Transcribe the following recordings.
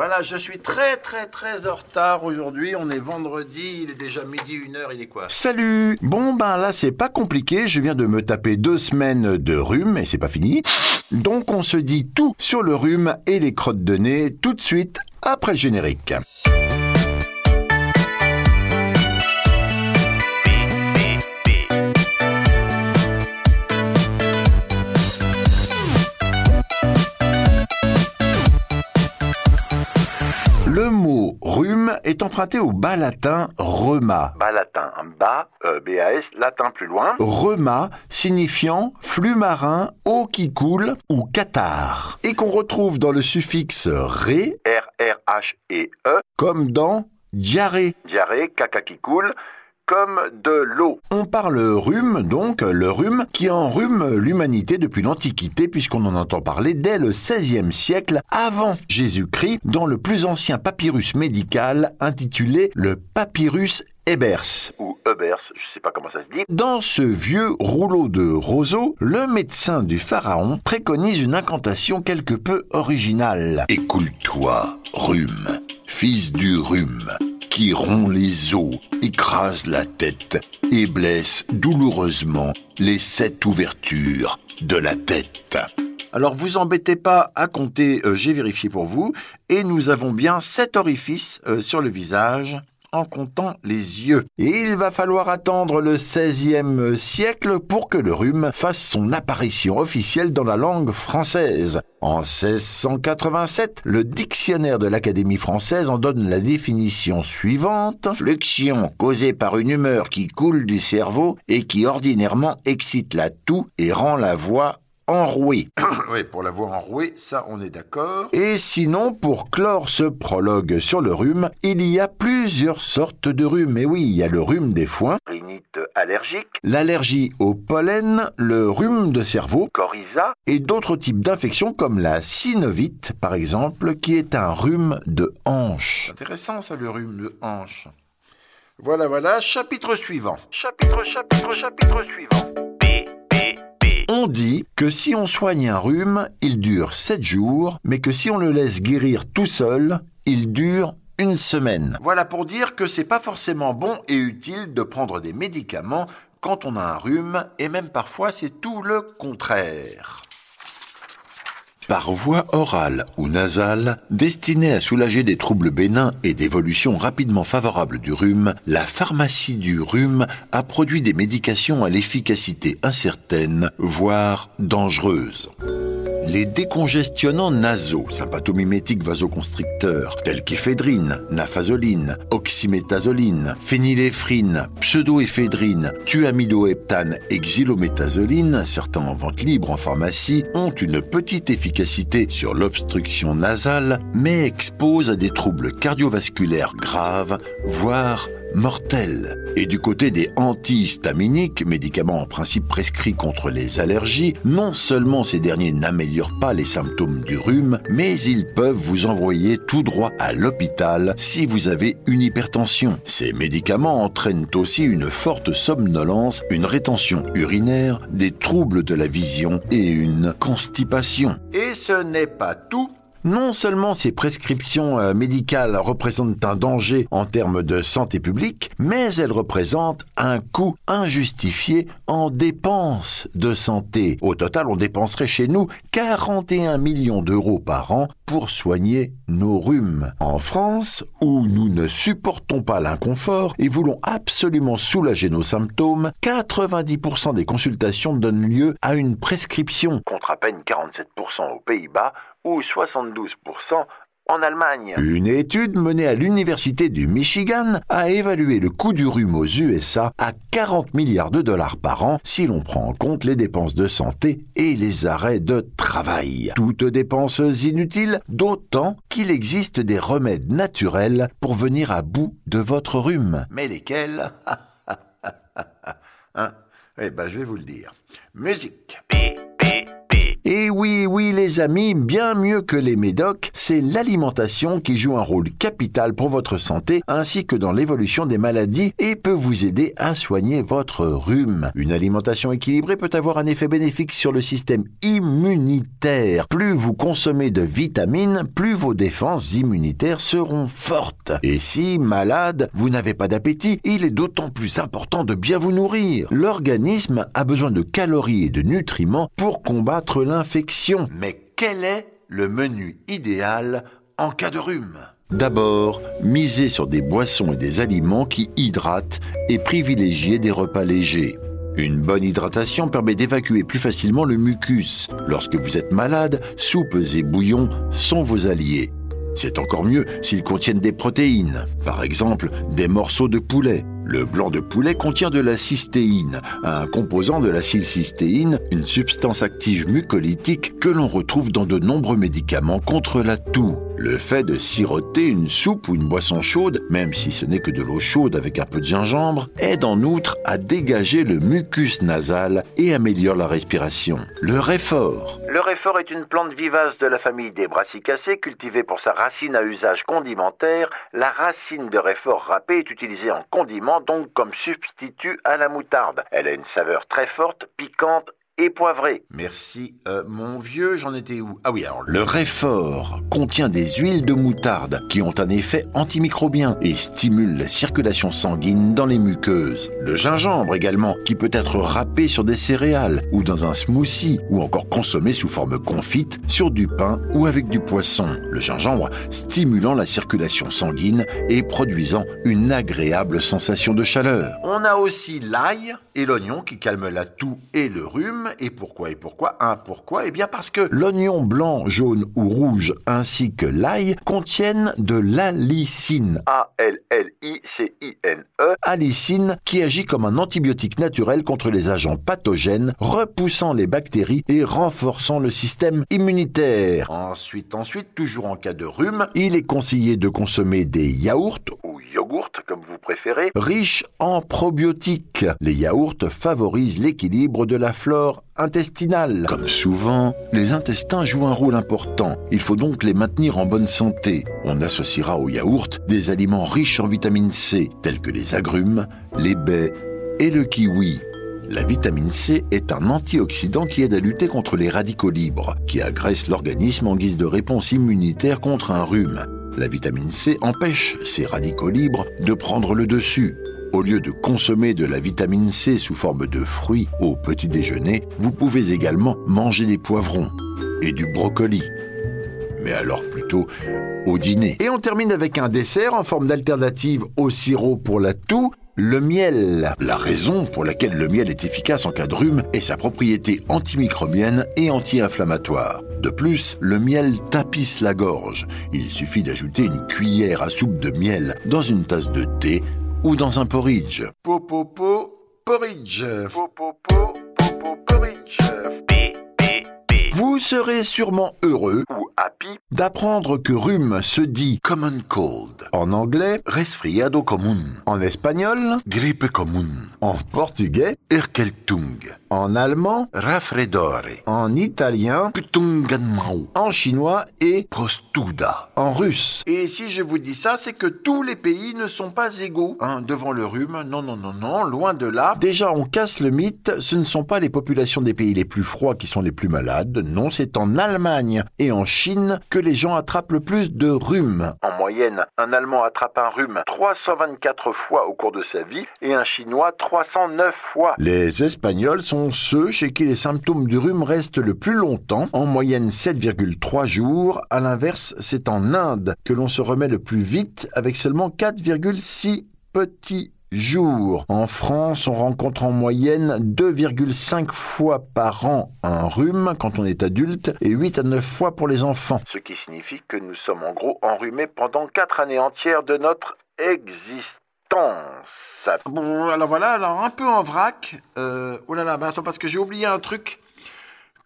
Voilà, je suis très très très en retard aujourd'hui. On est vendredi, il est déjà midi, une heure, il est quoi? Salut Bon ben là c'est pas compliqué, je viens de me taper deux semaines de rhume et c'est pas fini. Donc on se dit tout sur le rhume et les crottes de nez tout de suite après le générique. Mot rhume est emprunté au bas latin rheuma. Bas latin, un bas, euh, B-A-S, latin plus loin. Rheuma signifiant flux marin, eau qui coule ou catarrhe. Et qu'on retrouve dans le suffixe ré, R-R-H-E-E, comme dans diarrhée. diarrhée, caca qui coule, comme de l'eau. On parle rhume, donc le rhume, qui enrhume l'humanité depuis l'Antiquité, puisqu'on en entend parler dès le XVIe siècle avant Jésus-Christ, dans le plus ancien papyrus médical intitulé le Papyrus Ebers. Ou Ebers, je sais pas comment ça se dit. Dans ce vieux rouleau de roseau, le médecin du pharaon préconise une incantation quelque peu originale. Écoule-toi, rhume, fils du rhume, qui rompt les os, écrase la tête et blesse douloureusement les sept ouvertures de la tête. Alors vous embêtez pas à compter, euh, j'ai vérifié pour vous, et nous avons bien sept orifices euh, sur le visage en comptant les yeux. Et il va falloir attendre le XVIe siècle pour que le rhume fasse son apparition officielle dans la langue française. En 1687, le dictionnaire de l'Académie française en donne la définition suivante. Flexion causée par une humeur qui coule du cerveau et qui ordinairement excite la toux et rend la voix enrouée. oui, pour la voix enrouée, ça on est d'accord. Et sinon, pour clore ce prologue sur le rhume, il y a plusieurs sortes de rhume. Et oui, il y a le rhume des foins, Rhinite allergique, l'allergie au pollen, le rhume de cerveau coryza, et d'autres types d'infections comme la synovite, par exemple, qui est un rhume de hanche. Intéressant ça le rhume de hanche. Voilà, voilà, chapitre suivant. Chapitre, chapitre, chapitre suivant. B, B, B. On dit que si on soigne un rhume, il dure 7 jours, mais que si on le laisse guérir tout seul, il dure une semaine. Voilà pour dire que c'est pas forcément bon et utile de prendre des médicaments quand on a un rhume, et même parfois c'est tout le contraire. Par voie orale ou nasale, destinée à soulager des troubles bénins et d'évolution rapidement favorable du rhume, la pharmacie du rhume a produit des médications à l'efficacité incertaine, voire dangereuse. Les décongestionnants nasaux, sympathomimétiques vasoconstricteurs, tels qu'éphédrine, nafazoline, oxymétazoline, phényléphrine, pseudoéphédrine, thuamidoheptane et xylométazoline, certains en vente libre en pharmacie, ont une petite efficacité sur l'obstruction nasale, mais exposent à des troubles cardiovasculaires graves, voire mortels. Et du côté des antihistaminiques, médicaments en principe prescrits contre les allergies, non seulement ces derniers n'améliorent pas les symptômes du rhume, mais ils peuvent vous envoyer tout droit à l'hôpital si vous avez une hypertension. Ces médicaments entraînent aussi une forte somnolence, une rétention urinaire, des troubles de la vision et une constipation. Et ce n'est pas tout. Non seulement ces prescriptions euh, médicales représentent un danger en termes de santé publique, mais elles représentent un coût injustifié en dépenses de santé. Au total, on dépenserait chez nous 41 millions d'euros par an pour soigner nos rhumes. En France, où nous ne supportons pas l'inconfort et voulons absolument soulager nos symptômes, 90% des consultations donnent lieu à une prescription. Contre à peine 47% aux Pays-Bas ou 72% en Allemagne. Une étude menée à l'Université du Michigan a évalué le coût du rhume aux USA à 40 milliards de dollars par an si l'on prend en compte les dépenses de santé et les arrêts de travail. Toutes dépenses inutiles, d'autant qu'il existe des remèdes naturels pour venir à bout de votre rhume. Mais lesquels? Hein? Eh ben, je vais vous le dire. Musique. B, B, B. Et oui, oui les amis, bien mieux que les médocs, c'est l'alimentation qui joue un rôle capital pour votre santé ainsi que dans l'évolution des maladies et peut vous aider à soigner votre rhume. Une alimentation équilibrée peut avoir un effet bénéfique sur le système immunitaire. Plus vous consommez de vitamines, plus vos défenses immunitaires seront fortes. Et si, malade, vous n'avez pas d'appétit, il est d'autant plus important de bien vous nourrir. L'organisme a besoin de calories et de nutriments pour combattre Mais quel est le menu idéal en cas de rhume? D'abord, misez sur des boissons et des aliments qui hydratent et privilégiez des repas légers. Une bonne hydratation permet d'évacuer plus facilement le mucus. Lorsque vous êtes malade, soupes et bouillons sont vos alliés. C'est encore mieux s'ils contiennent des protéines, par exemple des morceaux de poulet. Le blanc de poulet contient de la cystéine, un composant de l'acide cystéine, une substance active mucolytique que l'on retrouve dans de nombreux médicaments contre la toux. Le fait de siroter une soupe ou une boisson chaude, même si ce n'est que de l'eau chaude avec un peu de gingembre, aide en outre à dégager le mucus nasal et améliore la respiration. Le réfort. Le réfort est une plante vivace de la famille des brassicacées cultivée pour sa racine à usage condimentaire. La racine de réfort râpé est utilisée en condiment, donc comme substitut à la moutarde. Elle a une saveur très forte, piquante et poivré. Merci. Euh, mon vieux, j'en étais où? Ah oui, alors le réfort contient des huiles de moutarde qui ont un effet antimicrobien et stimule la circulation sanguine dans les muqueuses. Le gingembre également, qui peut être râpé sur des céréales ou dans un smoothie ou encore consommé sous forme confite sur du pain ou avec du poisson. Le gingembre stimulant la circulation sanguine et produisant une agréable sensation de chaleur. On a aussi l'ail et l'oignon qui calment la toux et le rhume et pourquoi Et pourquoi Un pourquoi? Eh bien parce que l'oignon blanc, jaune ou rouge ainsi que l'ail contiennent de l'alicine. A-L-L-I-C-I-N-E. Alicine qui agit comme un antibiotique naturel contre les agents pathogènes, repoussant les bactéries et renforçant le système immunitaire. Ensuite, ensuite, toujours en cas de rhume, il est conseillé de consommer des yaourts ou yogourts préférez, riches en probiotiques. Les yaourts favorisent l'équilibre de la flore intestinale. Comme souvent, les intestins jouent un rôle important. Il faut donc les maintenir en bonne santé. On associera aux yaourts des aliments riches en vitamine C, tels que les agrumes, les baies et le kiwi. La vitamine C est un antioxydant qui aide à lutter contre les radicaux libres, qui agressent l'organisme en guise de réponse immunitaire contre un rhume. La vitamine C empêche ces radicaux libres de prendre le dessus. Au lieu de consommer de la vitamine C sous forme de fruits au petit déjeuner, vous pouvez également manger des poivrons et du brocoli. Mais alors plutôt au dîner. Et on termine avec un dessert en forme d'alternative au sirop pour la toux le miel. La raison pour laquelle le miel est efficace en cas de rhume est sa propriété antimicrobienne et anti-inflammatoire. De plus, le miel tapisse la gorge. Il suffit d'ajouter une cuillère à soupe de miel dans une tasse de thé ou dans un porridge. Popopo porridge. Popopo porridge. Vous serez sûrement heureux ou happy d'apprendre que rhume se dit common cold. En anglais, resfriado común. En espagnol, grippe común. En portugais, erkeltung. En allemand, raffreddore. En italien, putunganmau. En chinois et prostuda. En russe. Et si je vous dis ça, c'est que tous les pays ne sont pas égaux hein, devant le rhume. Non, non, non, non, loin de là. Déjà, on casse le mythe. Ce ne sont pas les populations des pays les plus froids qui sont les plus malades. Non, c'est en Allemagne et en Chine que les gens attrapent le plus de rhume. En moyenne, un Allemand attrape un rhume 324 fois au cours de sa vie et un Chinois 309 fois. Les Espagnols sont ceux chez qui les symptômes du rhume restent le plus longtemps, en moyenne 7,3 jours. À l'inverse, c'est en Inde que l'on se remet le plus vite avec seulement 4,6 petits jours. En France, on rencontre en moyenne 2,5 fois par an un rhume quand on est adulte et 8 à 9 fois pour les enfants. Ce qui signifie que nous sommes en gros enrhumés pendant 4 années entières de notre existence. Bon, alors voilà, alors un peu en vrac. Euh, oh là là, attends, parce que j'ai oublié un truc.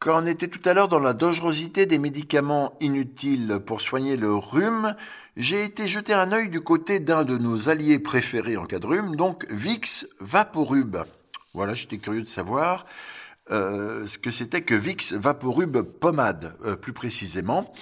Quand on était tout à l'heure dans la dangerosité des médicaments inutiles pour soigner le rhume, j'ai été jeter un œil du côté d'un de nos alliés préférés en cas de rhume, donc Vix Vaporub. Voilà, j'étais curieux de savoir. euh, ce que c'était que Vicks Vaporub Pommade, euh, plus précisément.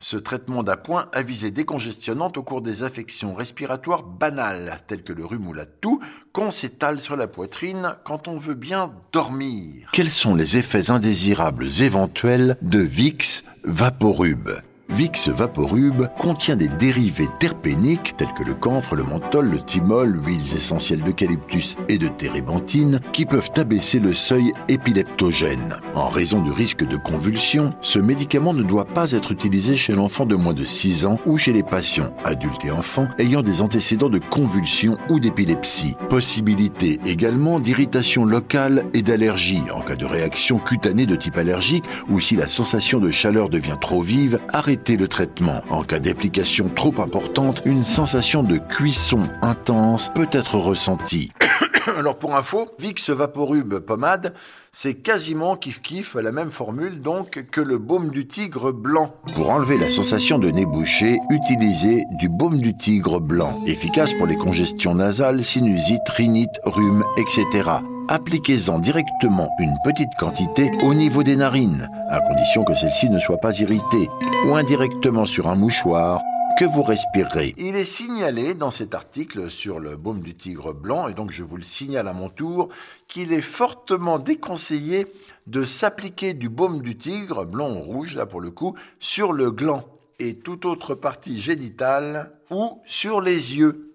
Ce traitement d'appoint a visé décongestionnante au cours des affections respiratoires banales, telles que le rhume ou la toux, qu'on s'étale sur la poitrine quand on veut bien dormir. Quels sont les effets indésirables éventuels de Vicks Vaporub? Vicks Vaporub contient des dérivés terpéniques tels que le camphre, le menthol, le thymol, huiles essentielles d'eucalyptus et de térébenthine qui peuvent abaisser le seuil épileptogène. En raison du risque de convulsion, ce médicament ne doit pas être utilisé chez l'enfant de moins de 6 ans ou chez les patients, adultes et enfants, ayant des antécédents de convulsion ou d'épilepsie. Possibilité également d'irritation locale et d'allergie en cas de réaction cutanée de type allergique ou si la sensation de chaleur devient trop vive, arrêtez le traitement. En cas d'application trop importante, une sensation de cuisson intense peut être ressentie. Alors pour info, Vicks Vaporub pommade, c'est quasiment kiff kiff la même formule donc que le baume du tigre blanc. Pour enlever la sensation de nez bouché, utilisez du baume du tigre blanc, efficace pour les congestions nasales, sinusite, rhinite, rhume, etc appliquez-en directement une petite quantité au niveau des narines, à condition que celle-ci ne soit pas irritée, ou indirectement sur un mouchoir que vous respirerez. Il est signalé dans cet article sur le baume du tigre blanc, et donc je vous le signale à mon tour, qu'il est fortement déconseillé de s'appliquer du baume du tigre, blanc ou rouge là pour le coup, sur le gland et toute autre partie génitale ou sur les yeux.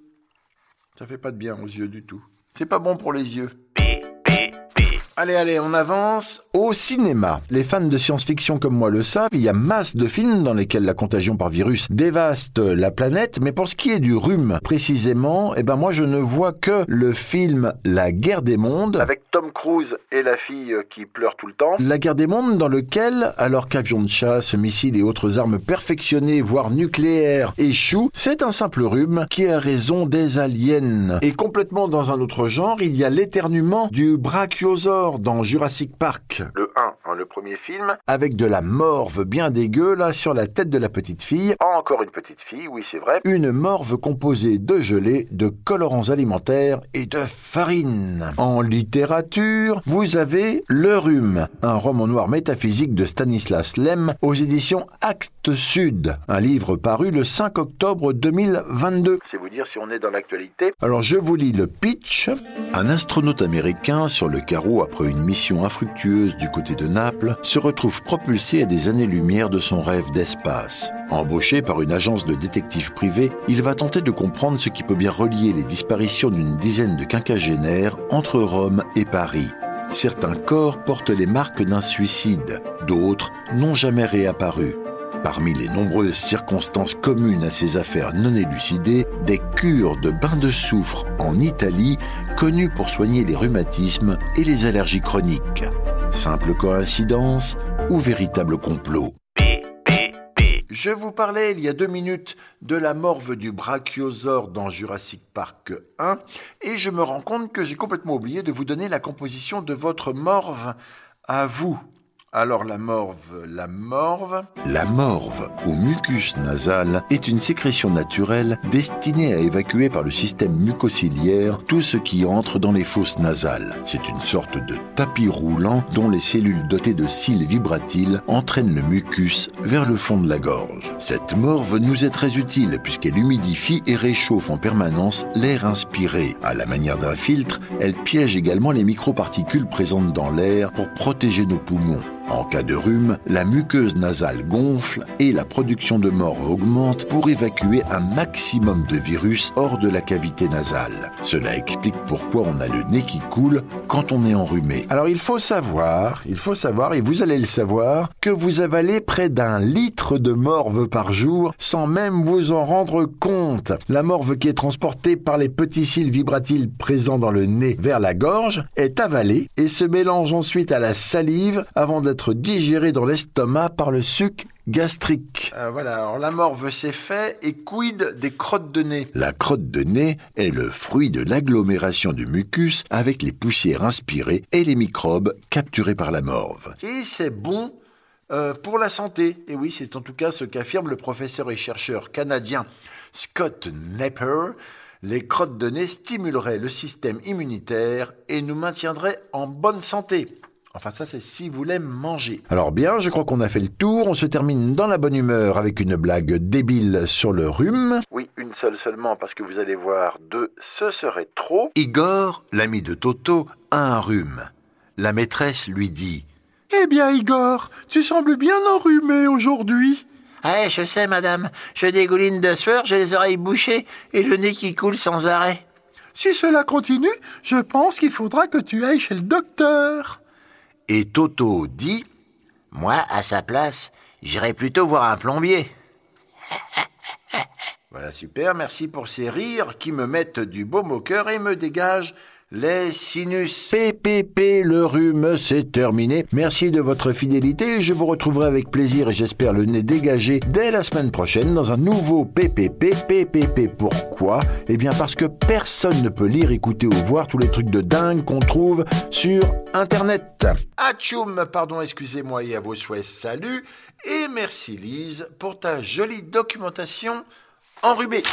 Ça fait pas de bien aux yeux du tout. C'est pas bon pour les yeux. Allez, allez, on avance au cinéma. Les fans de science-fiction comme moi le savent, il y a masse de films dans lesquels la contagion par virus dévaste la planète, mais pour ce qui est du rhume précisément, eh ben moi je ne vois que le film La guerre des mondes avec Tom Cruise et la fille qui pleure tout le temps. La guerre des mondes dans lequel, alors qu'avions de chasse, missiles et autres armes perfectionnées, voire nucléaires, échouent, c'est un simple rhume qui a raison des aliens. Et complètement dans un autre genre, il y a l'éternuement du brachiosaure dans Jurassic Park. Le 1, hein, le premier film. Avec de la morve bien dégueu là sur la tête de la petite fille. Encore une petite fille, oui c'est vrai. Une morve composée de gelée, de colorants alimentaires et de farine. En littérature, vous avez Le Rhume, un roman noir métaphysique de Stanislas Lem aux éditions Actes Sud. Un livre paru le 5 octobre 2022. C'est vous dire si on est dans l'actualité. Alors je vous lis le pitch. Un astronaute américain sur le carreau après après une mission infructueuse du côté de Naples, se retrouve propulsé à des années-lumière de son rêve d'espace. Embauché par une agence de détectives privés, il va tenter de comprendre ce qui peut bien relier les disparitions d'une dizaine de quinquagénaires entre Rome et Paris. Certains corps portent les marques d'un suicide, d'autres n'ont jamais réapparu. Parmi les nombreuses circonstances communes à ces affaires non élucidées, des cures de bains de soufre en Italie, connues pour soigner les rhumatismes et les allergies chroniques. Simple coïncidence ou véritable complot? Je vous parlais il y a deux minutes de la morve du brachiosaure dans Jurassic Park 1 et je me rends compte que j'ai complètement oublié de vous donner la composition de votre morve à vous. Alors la morve, la morve. La morve, ou mucus nasal, est une sécrétion naturelle destinée à évacuer par le système mucociliaire tout ce qui entre dans les fosses nasales. C'est une sorte de tapis roulant dont les cellules dotées de cils vibratiles entraînent le mucus vers le fond de la gorge. Cette morve nous est très utile puisqu'elle humidifie et réchauffe en permanence l'air inspiré. À la manière d'un filtre, elle piège également les microparticules présentes dans l'air pour protéger nos poumons. En cas de rhume, la muqueuse nasale gonfle et la production de morve augmente pour évacuer un maximum de virus hors de la cavité nasale. Cela explique pourquoi on a le nez qui coule quand on est enrhumé. Alors il faut savoir, il faut savoir, et vous allez le savoir, que vous avalez près d'un litre de morve par jour sans même vous en rendre compte. La morve qui est transportée par les petits cils vibratiles présents dans le nez vers la gorge est avalée et se mélange ensuite à la salive avant de être digéré dans l'estomac par le suc gastrique. Euh, voilà, alors la morve c'est fait et quid des crottes de nez? La crotte de nez est le fruit de l'agglomération du mucus avec les poussières inspirées et les microbes capturés par la morve. Et c'est bon euh, pour la santé. Et oui, c'est en tout cas ce qu'affirme le professeur et chercheur canadien Scott Nepper. Les crottes de nez stimuleraient le système immunitaire et nous maintiendraient en bonne santé. Enfin ça c'est si vous l'aimez manger. Alors bien, je crois qu'on a fait le tour, on se termine dans la bonne humeur avec une blague débile sur le rhume. Oui, une seule seulement, parce que vous allez voir, deux, ce serait trop. Igor, l'ami de Toto, a un rhume. La maîtresse lui dit Eh bien Igor, tu sembles bien enrhumé aujourd'hui. Ah, je sais, madame. Je dégouline de sueur, j'ai les oreilles bouchées et le nez qui coule sans arrêt. Si cela continue, je pense qu'il faudra que tu ailles chez le docteur. Et Toto dit Moi, à sa place, j'irais plutôt voir un plombier. Voilà, super, merci pour ces rires qui me mettent du baume au cœur et me dégagent les sinus. PPP, le rhume, c'est terminé. Merci de votre fidélité. Je vous retrouverai avec plaisir et j'espère le nez dégagé dès la semaine prochaine dans un nouveau PPP. PPP, pourquoi? Eh bien parce que personne ne peut lire, écouter ou voir tous les trucs de dingue qu'on trouve sur Internet. Atchoum, pardon, excusez-moi et à vos souhaits, salut. Et merci Lise pour ta jolie documentation enrhumée.